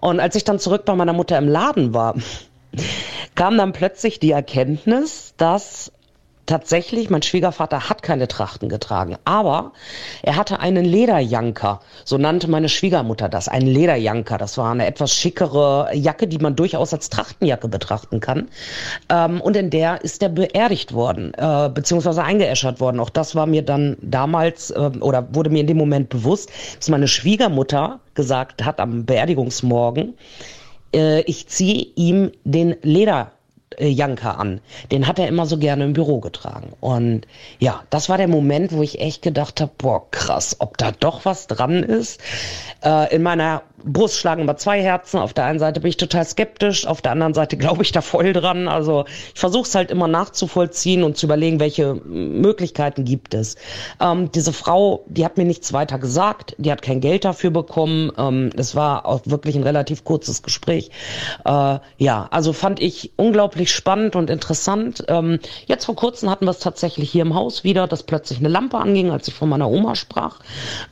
[SPEAKER 3] und als ich dann zurück bei meiner Mutter im Laden war, kam dann plötzlich die Erkenntnis, dass tatsächlich, mein Schwiegervater hat keine Trachten getragen, aber er hatte einen Lederjanker, so nannte meine Schwiegermutter das, einen Lederjanker. Das war eine etwas schickere Jacke, die man durchaus als Trachtenjacke betrachten kann. Ähm, und in der ist er beerdigt worden, äh, beziehungsweise eingeäschert worden. Auch das war mir dann damals äh, oder wurde mir in dem Moment bewusst, dass meine Schwiegermutter gesagt hat am Beerdigungsmorgen, äh, ich ziehe ihm den Leder äh, Janka an. Den hat er immer so gerne im Büro getragen. Und ja, das war der Moment, wo ich echt gedacht habe, boah, krass, ob da doch was dran ist. Äh, in meiner Brust schlagen immer zwei Herzen. Auf der einen Seite bin ich total skeptisch, auf der anderen Seite glaube ich da voll dran. Also ich versuche es halt immer nachzuvollziehen und zu überlegen, welche Möglichkeiten gibt es. Ähm, diese Frau, die hat mir nichts weiter gesagt, die hat kein Geld dafür bekommen. Ähm, war auch wirklich ein relativ kurzes Gespräch. Äh, ja, also fand ich unglaublich spannend und interessant. Ähm, jetzt vor kurzem hatten wir es tatsächlich hier im Haus wieder, dass plötzlich eine Lampe anging, als ich von meiner Oma sprach,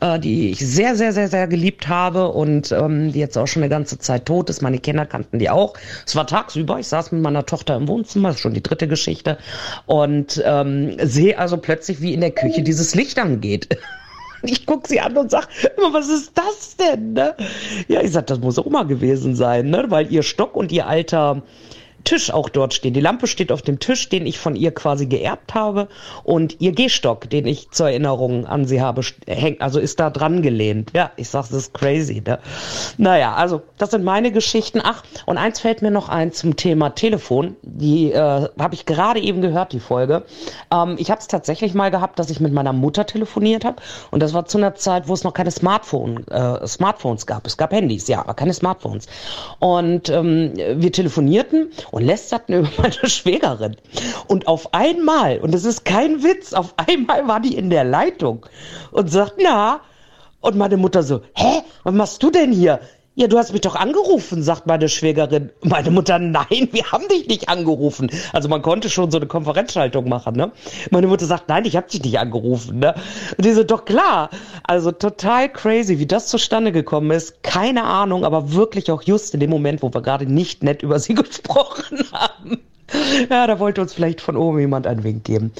[SPEAKER 3] äh, die ich sehr, sehr, sehr, sehr geliebt habe und ähm, die jetzt auch schon eine ganze Zeit tot ist. Meine Kinder kannten die auch. Es war tagsüber, ich saß mit meiner Tochter im Wohnzimmer, das ist schon die dritte Geschichte, und ähm, sehe also plötzlich, wie in der Küche dieses Licht angeht. Ich gucke sie an und sage, was ist das denn? Ne? Ja, ich sag, das muss Oma gewesen sein, ne? weil ihr Stock und ihr alter Tisch auch dort stehen. Die Lampe steht auf dem Tisch, den ich von ihr quasi geerbt habe und ihr Gehstock, den ich zur Erinnerung an sie habe, hängt, also ist da dran gelehnt. Ja, ich sag, das ist crazy. Ne? Naja, also das sind meine Geschichten. Ach, und eins fällt mir noch ein zum Thema Telefon. Die äh, habe ich gerade eben gehört, die Folge. Ähm, ich habe es tatsächlich mal gehabt, dass ich mit meiner Mutter telefoniert habe und das war zu einer Zeit, wo es noch keine Smartphone, äh, Smartphones gab. Es gab Handys, ja, aber keine Smartphones. Und ähm, wir telefonierten und lästerten über meine Schwägerin. Und auf einmal, und das ist kein Witz, auf einmal war die in der Leitung und sagt, na, und meine Mutter so, hä, was machst du denn hier? Ja, du hast mich doch angerufen, sagt meine Schwägerin. Meine Mutter, nein, wir haben dich nicht angerufen. Also man konnte schon so eine Konferenzschaltung machen, ne? Meine Mutter sagt, nein, ich habe dich nicht angerufen, ne? Und die so, doch klar. Also total crazy, wie das zustande gekommen ist. Keine Ahnung, aber wirklich auch just in dem Moment, wo wir gerade nicht nett über sie gesprochen haben. Ja, da wollte uns vielleicht von oben jemand einen Wink geben.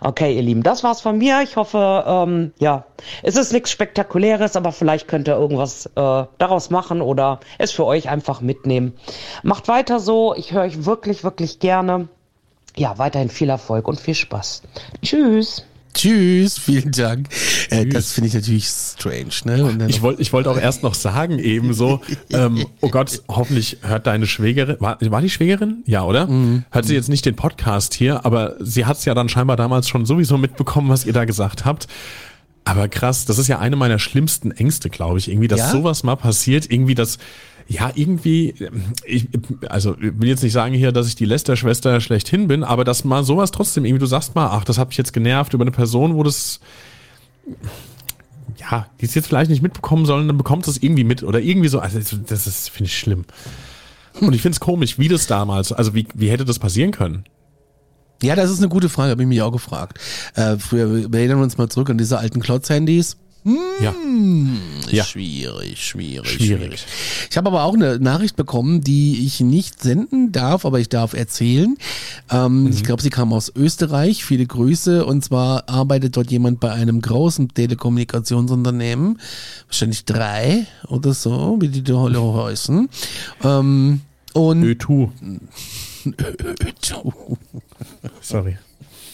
[SPEAKER 3] Okay, ihr Lieben, das war's von mir. Ich hoffe, ähm, ja, es ist nichts Spektakuläres, aber vielleicht könnt ihr irgendwas äh, daraus machen oder es für euch einfach mitnehmen. Macht weiter so. Ich höre euch wirklich, wirklich gerne. Ja, weiterhin viel Erfolg und viel Spaß. Tschüss.
[SPEAKER 1] Tschüss, vielen Dank. Äh, das finde ich natürlich strange. Ne?
[SPEAKER 2] ich wollte ich wollte auch erst noch sagen eben so, ähm, oh Gott, hoffentlich hört deine Schwägerin, war, war die Schwägerin? Ja, oder? Mhm. Hört sie jetzt nicht den Podcast hier, aber sie hat es ja dann scheinbar damals schon sowieso mitbekommen, was ihr da gesagt habt. Aber krass, das ist ja eine meiner schlimmsten Ängste, glaube ich, irgendwie, dass ja? sowas mal passiert, irgendwie, dass ja, irgendwie, ich, also ich will jetzt nicht sagen hier, dass ich die Lester-Schwester schlechthin bin, aber dass mal sowas trotzdem irgendwie, du sagst mal, ach, das hat mich jetzt genervt über eine Person, wo das, ja, die es jetzt vielleicht nicht mitbekommen sollen, dann bekommt es irgendwie mit oder irgendwie so, also das ist, finde ich schlimm. Und ich finde es komisch, wie das damals, also wie, wie hätte das passieren können?
[SPEAKER 1] Ja, das ist eine gute Frage, habe ich mich auch gefragt. Äh, früher, wir erinnern uns mal zurück an diese alten Klotz-Handys.
[SPEAKER 2] Hm,
[SPEAKER 1] ja. Schwierig, schwierig, schwierig, schwierig. Ich habe aber auch eine Nachricht bekommen, die ich nicht senden darf, aber ich darf erzählen. Ähm, mhm. Ich glaube, sie kam aus Österreich. Viele Grüße. Und zwar arbeitet dort jemand bei einem großen Telekommunikationsunternehmen. Wahrscheinlich drei oder so, wie die da heißen. Ähm, und
[SPEAKER 2] Ö2. Ö2. Sorry.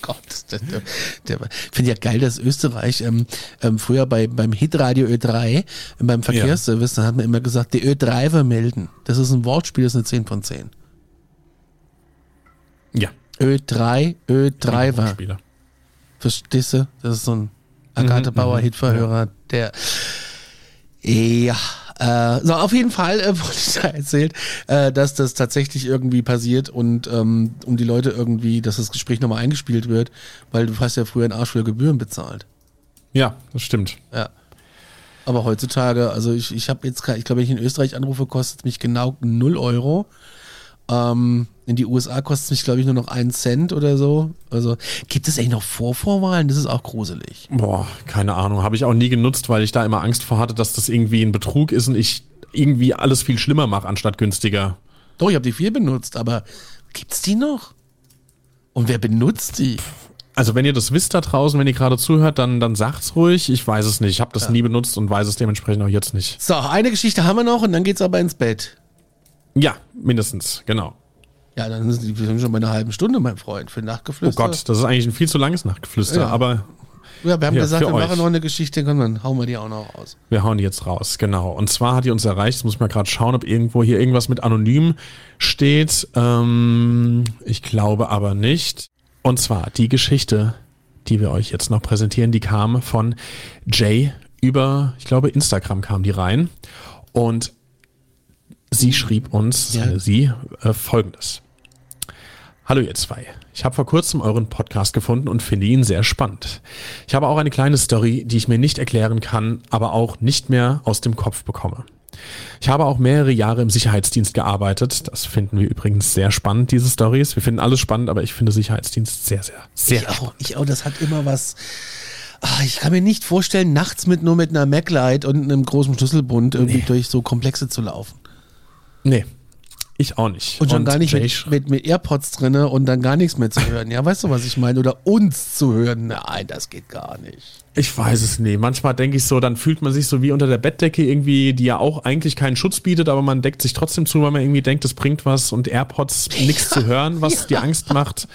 [SPEAKER 1] Gott, der, der, der finde ja geil, dass Österreich ähm, ähm, früher bei, beim Hitradio Ö3, beim Verkehrsservice, ja. da hat man immer gesagt, die Ö3 melden. Das ist ein Wortspiel, das ist eine 10 von 10.
[SPEAKER 2] Ja.
[SPEAKER 1] Ö3, Ö3 Verstehst du? Das ist so ein Agathe mhm, Bauer mhm. Hitverhörer, der ja, äh, so, auf jeden Fall äh, wurde ich da erzählt, äh, dass das tatsächlich irgendwie passiert und ähm, um die Leute irgendwie, dass das Gespräch nochmal eingespielt wird, weil du hast ja früher einen Arsch für Gebühren bezahlt.
[SPEAKER 2] Ja, das stimmt.
[SPEAKER 1] Ja. Aber heutzutage, also ich, ich habe jetzt, ich glaube, wenn ich in Österreich anrufe, kostet es mich genau 0 Euro. Ähm, in die USA kostet es mich, glaube ich, nur noch einen Cent oder so. Also gibt es eigentlich noch Vorvorwahlen? Das ist auch gruselig.
[SPEAKER 2] Boah, keine Ahnung. Habe ich auch nie genutzt, weil ich da immer Angst vor hatte, dass das irgendwie ein Betrug ist und ich irgendwie alles viel schlimmer mache, anstatt günstiger.
[SPEAKER 1] Doch, ich habe die viel benutzt, aber gibt's die noch? Und wer benutzt die?
[SPEAKER 2] Also wenn ihr das wisst da draußen, wenn ihr gerade zuhört, dann, dann sagt's ruhig. Ich weiß es nicht. Ich habe das ja. nie benutzt und weiß es dementsprechend auch jetzt nicht.
[SPEAKER 1] So, eine Geschichte haben wir noch und dann geht's aber ins Bett.
[SPEAKER 2] Ja, mindestens, genau.
[SPEAKER 1] Ja, dann sind wir schon bei einer halben Stunde, mein Freund, für Nachtgeflüster.
[SPEAKER 2] Oh Gott, das ist eigentlich ein viel zu langes Nachtgeflüster, ja. aber.
[SPEAKER 1] Ja, wir haben ja, gesagt, wir machen noch eine Geschichte, komm, dann hauen wir die auch noch raus.
[SPEAKER 2] Wir hauen die jetzt raus, genau. Und zwar hat die uns erreicht, jetzt muss ich mal gerade schauen, ob irgendwo hier irgendwas mit anonym steht. Ähm, ich glaube aber nicht. Und zwar die Geschichte, die wir euch jetzt noch präsentieren, die kam von Jay über, ich glaube, Instagram kam die rein. Und sie schrieb uns, ja. sie, äh, folgendes. Hallo ihr zwei. Ich habe vor kurzem euren Podcast gefunden und finde ihn sehr spannend. Ich habe auch eine kleine Story, die ich mir nicht erklären kann, aber auch nicht mehr aus dem Kopf bekomme. Ich habe auch mehrere Jahre im Sicherheitsdienst gearbeitet. Das finden wir übrigens sehr spannend, diese Stories. Wir finden alles spannend, aber ich finde Sicherheitsdienst sehr, sehr, sehr
[SPEAKER 1] ich auch, Ich auch, das hat immer was. Ach, ich kann mir nicht vorstellen, nachts mit nur mit einer MacLight und einem großen Schlüsselbund irgendwie nee. durch so Komplexe zu laufen.
[SPEAKER 2] Nee, ich auch nicht.
[SPEAKER 1] Und schon und gar nicht mit, mit, mit, AirPods drinne und dann gar nichts mehr zu hören. Ja, weißt du, was ich meine? Oder uns zu hören. Nein, das geht gar nicht.
[SPEAKER 2] Ich weiß es nicht. Manchmal denke ich so, dann fühlt man sich so wie unter der Bettdecke irgendwie, die ja auch eigentlich keinen Schutz bietet, aber man deckt sich trotzdem zu, weil man irgendwie denkt, das bringt was und AirPods nichts zu hören, was ja. dir Angst macht.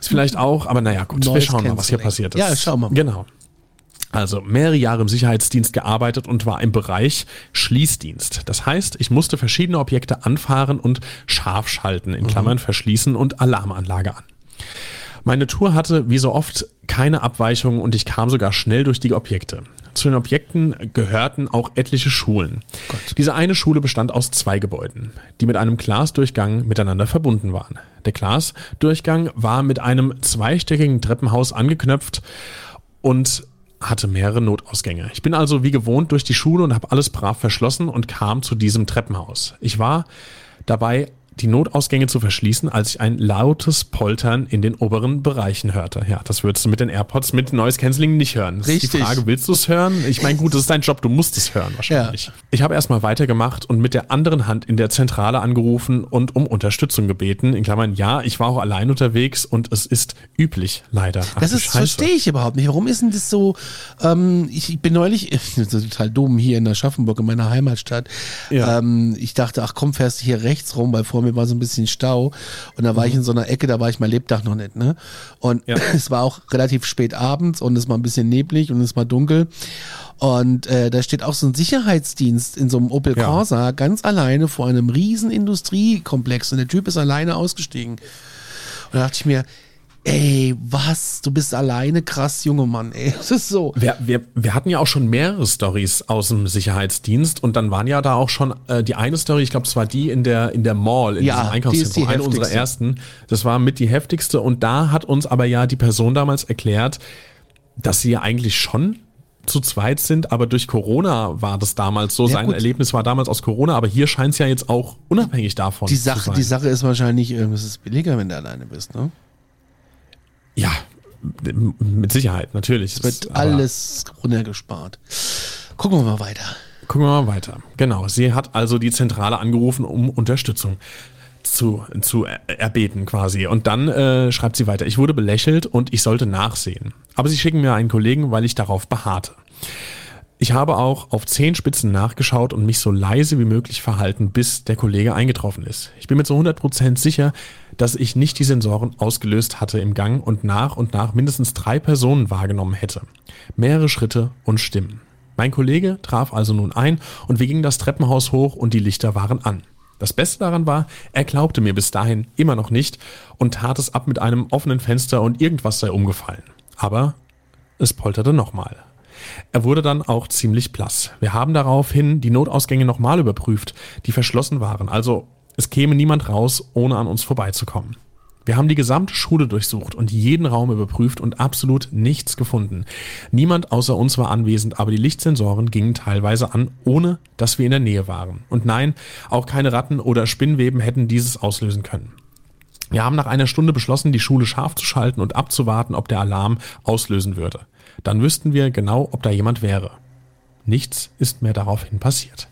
[SPEAKER 2] Ist vielleicht auch, aber naja, gut, Neues wir schauen mal, was hier passiert ist.
[SPEAKER 1] Ja, schauen wir mal.
[SPEAKER 2] Genau. Also mehrere Jahre im Sicherheitsdienst gearbeitet und war im Bereich Schließdienst. Das heißt, ich musste verschiedene Objekte anfahren und scharf schalten, in Klammern mhm. verschließen und Alarmanlage an. Meine Tour hatte wie so oft keine Abweichungen und ich kam sogar schnell durch die Objekte. Zu den Objekten gehörten auch etliche Schulen. Gott. Diese eine Schule bestand aus zwei Gebäuden, die mit einem Glasdurchgang miteinander verbunden waren. Der Glasdurchgang war mit einem zweistöckigen Treppenhaus angeknöpft und hatte mehrere Notausgänge. Ich bin also wie gewohnt durch die Schule und habe alles brav verschlossen und kam zu diesem Treppenhaus. Ich war dabei die Notausgänge zu verschließen, als ich ein lautes Poltern in den oberen Bereichen hörte. Ja, das würdest du mit den AirPods mit Noise Cancelling nicht hören. Das Richtig. ist die Frage, willst du es hören? Ich meine, gut, das ist dein Job, du musst es hören wahrscheinlich. Ja. Ich habe erstmal weitergemacht und mit der anderen Hand in der Zentrale angerufen und um Unterstützung gebeten. In Klammern, ja, ich war auch allein unterwegs und es ist üblich, leider.
[SPEAKER 1] Ach, das ist, verstehe ich überhaupt nicht. Warum ist denn das so, ähm, ich, bin neulich, total dumm, hier in der Schaffenburg, in meiner Heimatstadt. Ja. Ähm, ich dachte, ach komm, fährst du hier rechts rum, weil vor mir mir war so ein bisschen Stau und da war mhm. ich in so einer Ecke, da war ich mein Lebtag noch nicht, ne? Und ja. es war auch relativ spät abends und es war ein bisschen neblig und es war dunkel. Und äh, da steht auch so ein Sicherheitsdienst in so einem Opel Corsa ja. ganz alleine vor einem riesen Industriekomplex und der Typ ist alleine ausgestiegen. Und da dachte ich mir, Ey, was? Du bist alleine krass, junge Mann, ey. Das ist so.
[SPEAKER 2] Wir, wir, wir hatten ja auch schon mehrere Stories aus dem Sicherheitsdienst und dann waren ja da auch schon äh, die eine Story, ich glaube, es war die in der, in der Mall, in ja, diesem Einkaufszentrum, die eine unserer ersten. Das war mit die heftigste und da hat uns aber ja die Person damals erklärt, dass sie ja eigentlich schon zu zweit sind, aber durch Corona war das damals so. Ja, Sein gut. Erlebnis war damals aus Corona, aber hier scheint es ja jetzt auch unabhängig davon
[SPEAKER 1] die Sache, zu sein. Die Sache ist wahrscheinlich, äh, es ist billiger, wenn du alleine bist, ne?
[SPEAKER 2] Ja, mit Sicherheit, natürlich.
[SPEAKER 1] Es wird alles runtergespart. Gucken wir mal weiter.
[SPEAKER 2] Gucken wir mal weiter. Genau. Sie hat also die Zentrale angerufen, um Unterstützung zu, zu erbeten quasi. Und dann äh, schreibt sie weiter, ich wurde belächelt und ich sollte nachsehen. Aber sie schicken mir einen Kollegen, weil ich darauf beharrte. Ich habe auch auf zehn Spitzen nachgeschaut und mich so leise wie möglich verhalten, bis der Kollege eingetroffen ist. Ich bin mir zu 100% sicher, dass ich nicht die Sensoren ausgelöst hatte im Gang und nach und nach mindestens drei Personen wahrgenommen hätte. Mehrere Schritte und Stimmen. Mein Kollege traf also nun ein und wir gingen das Treppenhaus hoch und die Lichter waren an. Das Beste daran war, er glaubte mir bis dahin immer noch nicht und tat es ab mit einem offenen Fenster und irgendwas sei umgefallen. Aber es polterte nochmal. Er wurde dann auch ziemlich blass. Wir haben daraufhin die Notausgänge nochmal überprüft, die verschlossen waren, also es käme niemand raus, ohne an uns vorbeizukommen. Wir haben die gesamte Schule durchsucht und jeden Raum überprüft und absolut nichts gefunden. Niemand außer uns war anwesend, aber die Lichtsensoren gingen teilweise an, ohne dass wir in der Nähe waren. Und nein, auch keine Ratten oder Spinnweben hätten dieses auslösen können. Wir haben nach einer Stunde beschlossen, die Schule scharf zu schalten und abzuwarten, ob der Alarm auslösen würde. Dann wüssten wir genau, ob da jemand wäre. Nichts ist mehr daraufhin passiert.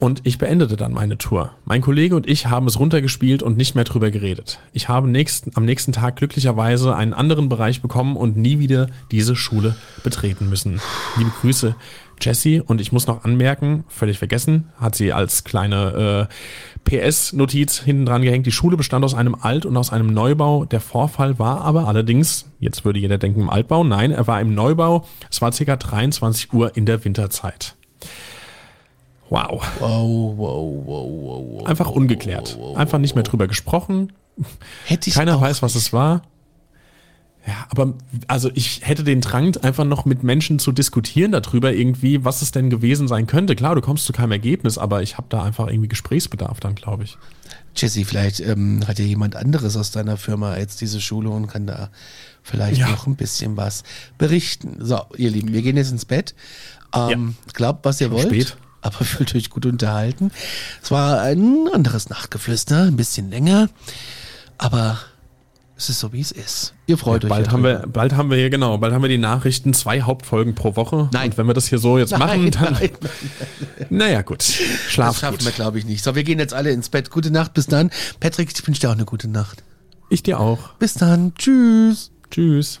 [SPEAKER 2] Und ich beendete dann meine Tour. Mein Kollege und ich haben es runtergespielt und nicht mehr drüber geredet. Ich habe nächsten, am nächsten Tag glücklicherweise einen anderen Bereich bekommen und nie wieder diese Schule betreten müssen. Liebe Grüße, Jessie. Und ich muss noch anmerken, völlig vergessen, hat sie als kleine äh, PS-Notiz hinten dran gehängt. Die Schule bestand aus einem Alt- und aus einem Neubau. Der Vorfall war aber allerdings, jetzt würde jeder denken im Altbau, nein, er war im Neubau. Es war ca. 23 Uhr in der Winterzeit. Wow.
[SPEAKER 1] Wow, wow, wow, wow, wow.
[SPEAKER 2] Einfach ungeklärt. Einfach nicht mehr drüber gesprochen.
[SPEAKER 1] Hätte ich
[SPEAKER 2] Keiner weiß, was es war. Ja, aber also ich hätte den Drang, einfach noch mit Menschen zu diskutieren darüber irgendwie, was es denn gewesen sein könnte. Klar, du kommst zu keinem Ergebnis, aber ich habe da einfach irgendwie Gesprächsbedarf dann, glaube ich.
[SPEAKER 1] Jesse, vielleicht ähm, hat ja jemand anderes aus deiner Firma als diese Schule und kann da vielleicht
[SPEAKER 2] Ja.
[SPEAKER 1] noch ein bisschen was berichten. So, ihr Lieben, wir gehen jetzt ins Bett. Ähm, Glaubt, was ihr
[SPEAKER 2] Schon
[SPEAKER 1] wollt.
[SPEAKER 2] spät.
[SPEAKER 1] Aber fühlt euch gut unterhalten. Es war ein anderes Nachtgeflüster, ein bisschen länger. Aber es ist so, wie es ist. Ihr freut euch.
[SPEAKER 2] Bald
[SPEAKER 1] ja
[SPEAKER 2] haben wir, bald haben wir hier genau, bald haben wir die Nachrichten, zwei Hauptfolgen pro Woche.
[SPEAKER 1] Nein.
[SPEAKER 2] Und wenn wir das hier so jetzt machen, dann,
[SPEAKER 1] nein,
[SPEAKER 2] naja gut,
[SPEAKER 1] das
[SPEAKER 2] schlaf
[SPEAKER 1] schaffen
[SPEAKER 2] gut.
[SPEAKER 1] wir, glaube ich, nicht. So, wir gehen jetzt alle ins Bett. Gute Nacht, bis dann. Patrick, ich wünsche dir auch eine gute Nacht.
[SPEAKER 2] Ich dir auch.
[SPEAKER 1] Bis dann. Tschüss.
[SPEAKER 2] Tschüss.